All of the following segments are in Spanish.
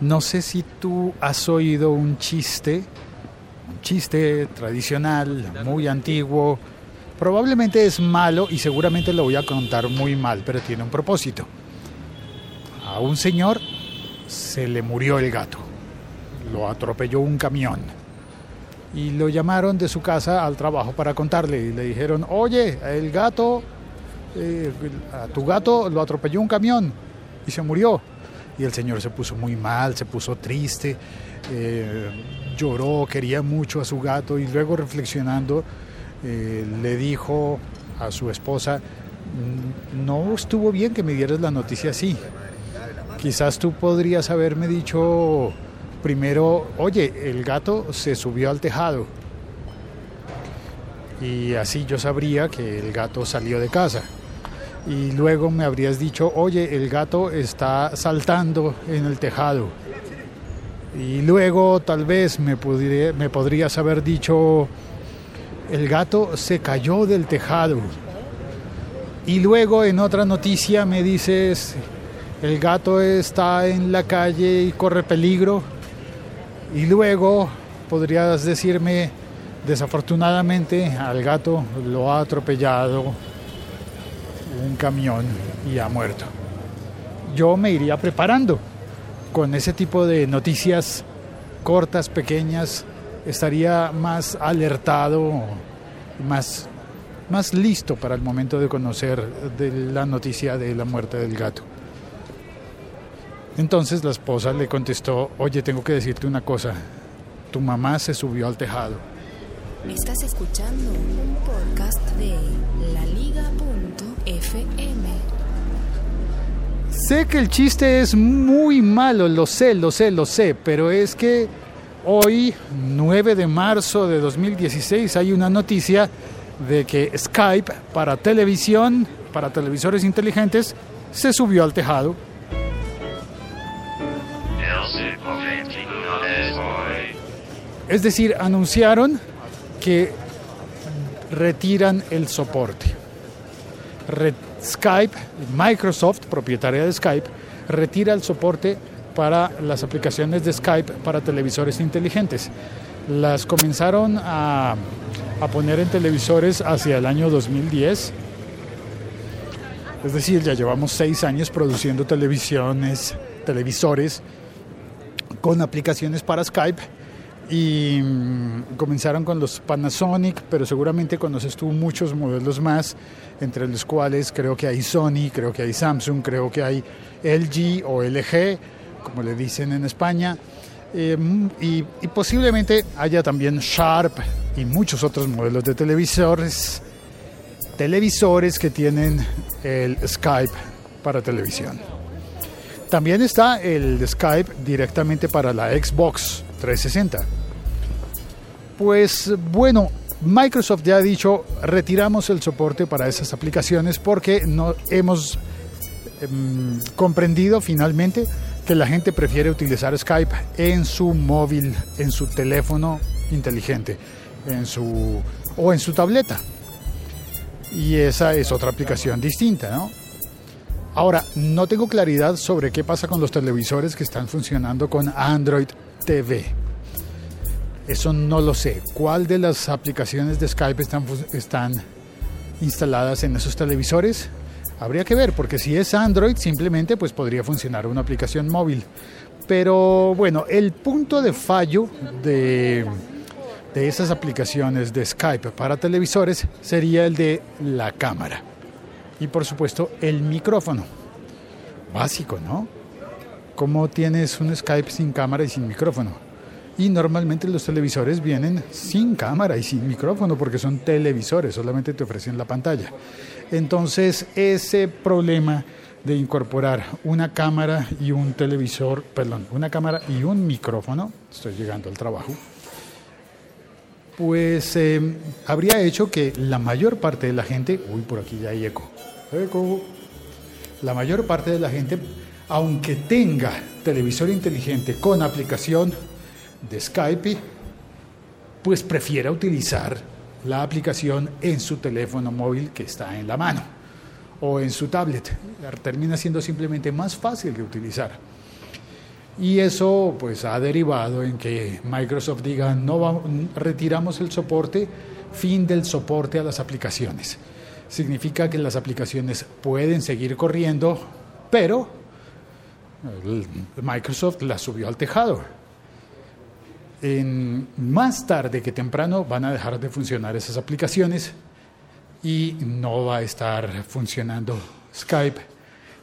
No sé si tú has oído un chiste, un chiste tradicional, muy antiguo. Probablemente es malo y seguramente lo voy a contar muy mal, pero tiene un propósito. A un señor se le murió el gato. Lo atropelló un camión. Y lo llamaron de su casa al trabajo para contarle. Y le dijeron, oye, el gato, eh, a tu gato lo atropelló un camión y se murió. Y el señor se puso muy mal, se puso triste, eh, lloró, quería mucho a su gato y luego reflexionando eh, le dijo a su esposa, "Mm, no estuvo bien que me dieras la noticia así. Quizás tú podrías haberme dicho primero, oye, el gato se subió al tejado. Y así yo sabría que el gato salió de casa. Y luego me habrías dicho, oye, el gato está saltando en el tejado. Y luego tal vez me, me podrías haber dicho, el gato se cayó del tejado. Y luego en otra noticia me dices, el gato está en la calle y corre peligro. Y luego podrías decirme, desafortunadamente al gato lo ha atropellado un camión y ha muerto. Yo me iría preparando con ese tipo de noticias cortas, pequeñas, estaría más alertado, más, más listo para el momento de conocer de la noticia de la muerte del gato. Entonces la esposa le contestó, oye, tengo que decirte una cosa, tu mamá se subió al tejado. Estás escuchando un podcast de laliga.fm. Sé que el chiste es muy malo, lo sé, lo sé, lo sé, pero es que hoy, 9 de marzo de 2016, hay una noticia de que Skype para televisión, para televisores inteligentes, se subió al tejado. Es decir, anunciaron que retiran el soporte. Skype, Microsoft, propietaria de Skype, retira el soporte para las aplicaciones de Skype para televisores inteligentes. Las comenzaron a, a poner en televisores hacia el año 2010. Es decir, ya llevamos seis años produciendo televisiones, televisores con aplicaciones para Skype y mm, comenzaron con los Panasonic, pero seguramente conoces tú muchos modelos más, entre los cuales creo que hay Sony, creo que hay Samsung, creo que hay LG o LG, como le dicen en España, mm, y, y posiblemente haya también Sharp y muchos otros modelos de televisores, televisores que tienen el Skype para televisión. También está el Skype directamente para la Xbox 360. Pues bueno, Microsoft ya ha dicho, retiramos el soporte para esas aplicaciones porque no hemos em, comprendido finalmente que la gente prefiere utilizar Skype en su móvil, en su teléfono inteligente, en su o en su tableta. Y esa es otra aplicación distinta, ¿no? Ahora, no tengo claridad sobre qué pasa con los televisores que están funcionando con Android TV. Eso no lo sé. ¿Cuál de las aplicaciones de Skype están, están instaladas en esos televisores? Habría que ver, porque si es Android, simplemente pues podría funcionar una aplicación móvil. Pero bueno, el punto de fallo de, de esas aplicaciones de Skype para televisores sería el de la cámara. Y por supuesto el micrófono. Básico, ¿no? ¿Cómo tienes un Skype sin cámara y sin micrófono? Y normalmente los televisores vienen sin cámara y sin micrófono porque son televisores, solamente te ofrecen la pantalla. Entonces ese problema de incorporar una cámara y un televisor, perdón, una cámara y un micrófono, estoy llegando al trabajo, pues eh, habría hecho que la mayor parte de la gente, uy, por aquí ya hay eco, eco, la mayor parte de la gente, aunque tenga televisor inteligente con aplicación de Skype, pues prefiera utilizar la aplicación en su teléfono móvil que está en la mano o en su tablet. Termina siendo simplemente más fácil de utilizar. Y eso pues ha derivado en que Microsoft diga, no retiramos el soporte, fin del soporte a las aplicaciones. Significa que las aplicaciones pueden seguir corriendo, pero Microsoft las subió al tejado. En, más tarde que temprano van a dejar de funcionar esas aplicaciones y no va a estar funcionando Skype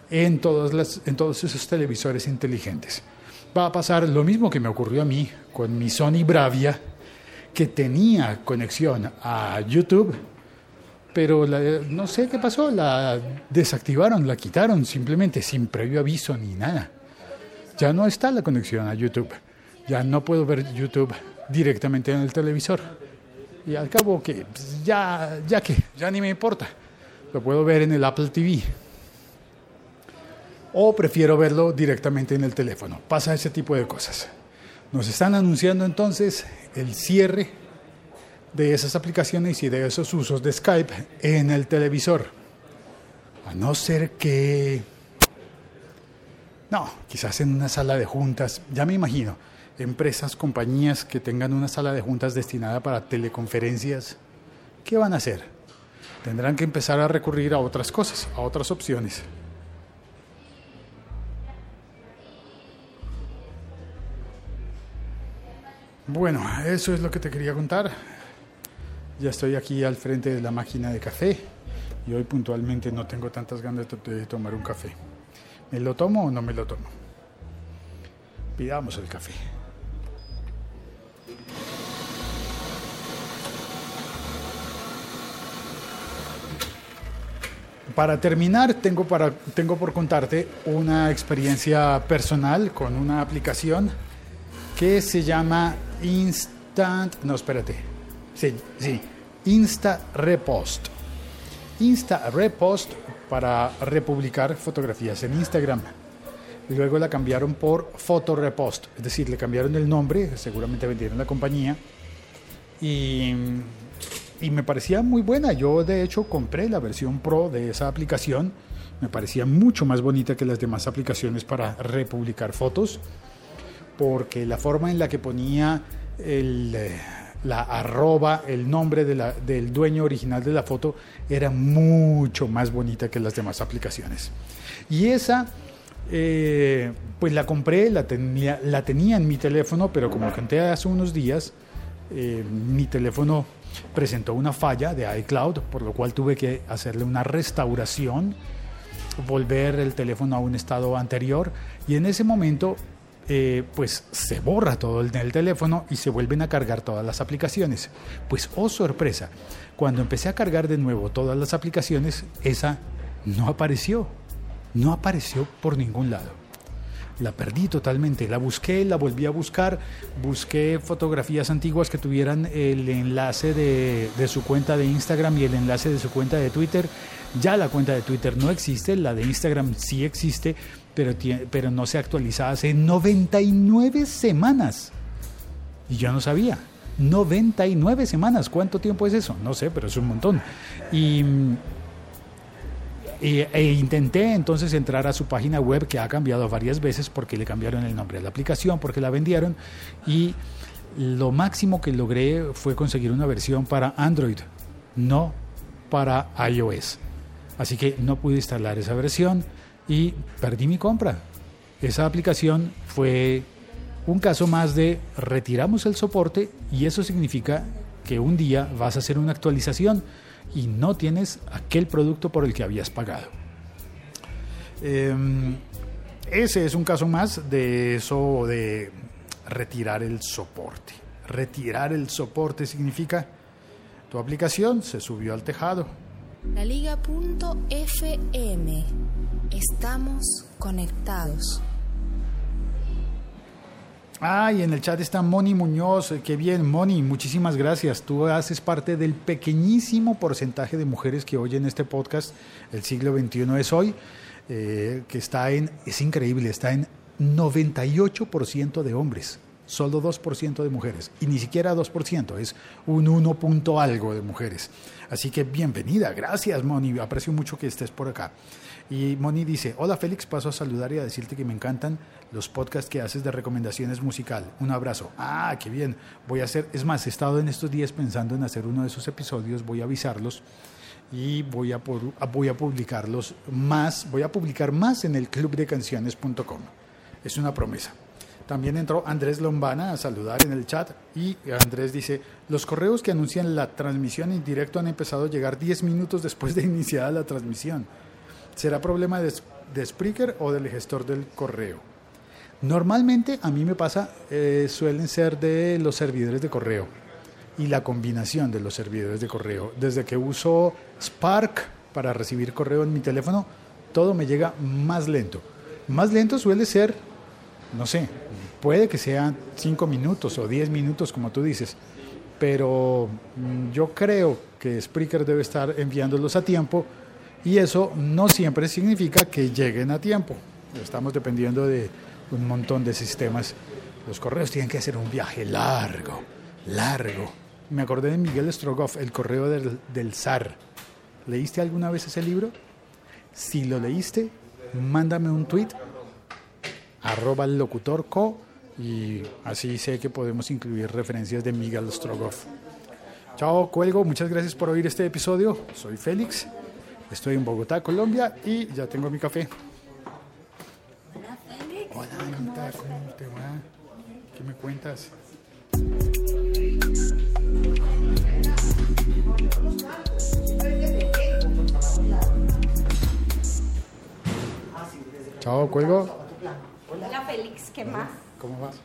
en, todas las, en todos esos televisores inteligentes va a pasar lo mismo que me ocurrió a mí con mi Sony Bravia, que tenía conexión a YouTube, pero no sé qué pasó, la desactivaron, la quitaron simplemente sin previo aviso ni nada. Ya no está la conexión a YouTube, ya no puedo ver YouTube directamente en el televisor. Y al cabo que pues, ya, ya que, ya ni me importa, lo puedo ver en el Apple TV o prefiero verlo directamente en el teléfono. Pasa ese tipo de cosas. Nos están anunciando entonces el cierre de esas aplicaciones y de esos usos de Skype en el televisor. A no ser que... No, quizás en una sala de juntas, ya me imagino, empresas, compañías que tengan una sala de juntas destinada para teleconferencias, ¿qué van a hacer? Tendrán que empezar a recurrir a otras cosas, a otras opciones. Bueno, eso es lo que te quería contar. Ya estoy aquí al frente de la máquina de café y hoy puntualmente no tengo tantas ganas de, tomar un café. ¿Me lo tomo o no me lo tomo? Pidamos el café. Para terminar, tengo, para, tengo por contarte una experiencia personal con una aplicación que se llama Instant, no, espérate. Sí, sí, Insta Repost. Insta Repost para republicar fotografías en Instagram. Luego la cambiaron por Photo Repost, es decir, le cambiaron el nombre, seguramente vendieron la compañía. Y, y me parecía muy buena. Yo, de hecho, compré la versión Pro de esa aplicación. Me parecía mucho más bonita que las demás aplicaciones para republicar fotos porque la forma en la que ponía el, eh, la arroba, el nombre de del dueño original de la foto, era mucho más bonita que las demás aplicaciones. Y esa, eh, pues la compré, la tenía, la tenía en mi teléfono, pero como conté hace unos días, eh, mi teléfono presentó una falla de iCloud, por lo cual tuve que hacerle una restauración, volver el teléfono a un estado anterior, y en ese momento eh, pues se borra todo el, el teléfono y se vuelven a cargar todas las aplicaciones. Pues, oh sorpresa, cuando empecé a cargar de nuevo todas las aplicaciones, esa no apareció, no apareció por ningún lado. La perdí totalmente, la busqué, la volví a buscar, busqué fotografías antiguas que tuvieran el enlace de, de su cuenta de Instagram y el enlace de su cuenta de Twitter. Ya la cuenta de Twitter no existe, la de Instagram sí existe, pero, pero no se actualiza hace 99 semanas. Y yo no sabía. 99 semanas. ¿Cuánto tiempo es eso? No sé, pero es un montón. Y, e, intenté entonces entrar a su página web que ha cambiado varias veces porque le cambiaron el nombre a la aplicación, porque la vendieron. Y lo máximo que logré fue conseguir una versión para Android, no para iOS. Así que no pude instalar esa versión y perdí mi compra. Esa aplicación fue un caso más de retiramos el soporte y eso significa que un día vas a hacer una actualización y no tienes aquel producto por el que habías pagado. Em, ese es un caso más de eso de retirar el soporte. Retirar el soporte significa tu aplicación se subió al tejado, la Liga.fm. Estamos conectados. Ay, en el chat está Moni Muñoz. Qué bien, Moni, muchísimas gracias. Tú haces parte del pequeñísimo porcentaje de mujeres que oyen este podcast. El siglo XXI es hoy, eh, que está en, es increíble, está en 98% de hombres. solo 2% de mujeres. Y ni siquiera 2%, es un 1 punto algo de mujeres. Así que bienvenida, gracias Moni, aprecio mucho que estés por acá. Y Moni dice, hola Félix, paso a saludar y a decirte que me encantan los podcasts que haces de recomendaciones musical. Un abrazo. Ah, qué bien. Voy a hacer, es más, he estado en estos días pensando en hacer uno de esos episodios, voy a avisarlos y voy a, voy a publicarlos más, voy a publicar más en el clubdecanciones.com. Es una promesa. También entró Andrés Lombana a saludar en el chat y Andrés dice, los correos que anuncian la transmisión en directo han empezado a llegar 10 minutos después de iniciada la transmisión. ¿Será problema de, de Spreaker o del gestor del correo? Normalmente a mí me pasa, eh, suelen ser de los servidores de correo y la combinación de los servidores de correo. Desde que uso Spark para recibir correo en mi teléfono, todo me llega más lento. Más lento suele ser, no sé, puede que sean 5 minutos o 10 minutos como tú dices, pero mm, yo creo que Spreaker debe estar enviándolos a tiempo y eso no siempre significa que lleguen a tiempo. Estamos dependiendo de un montón de sistemas. Los correos tienen que hacer un viaje largo, largo. Me acordé de Miguel Strogoff, El correo del, del zar. ¿Leíste alguna vez ese libro? Si lo leíste, mándame un tweet arroba locutor co y así sé que podemos incluir referencias de Miguel Strogoff. Chao, cuelgo. Muchas gracias por oír este episodio. Soy Félix. Estoy en Bogotá, Colombia y ya tengo mi café. Hola, Félix. Hola, Anita, ¿cómo te va? ¿Qué me cuentas? Chao, cuelgo. Hola Félix, ¿qué más? ¿Cómo vas?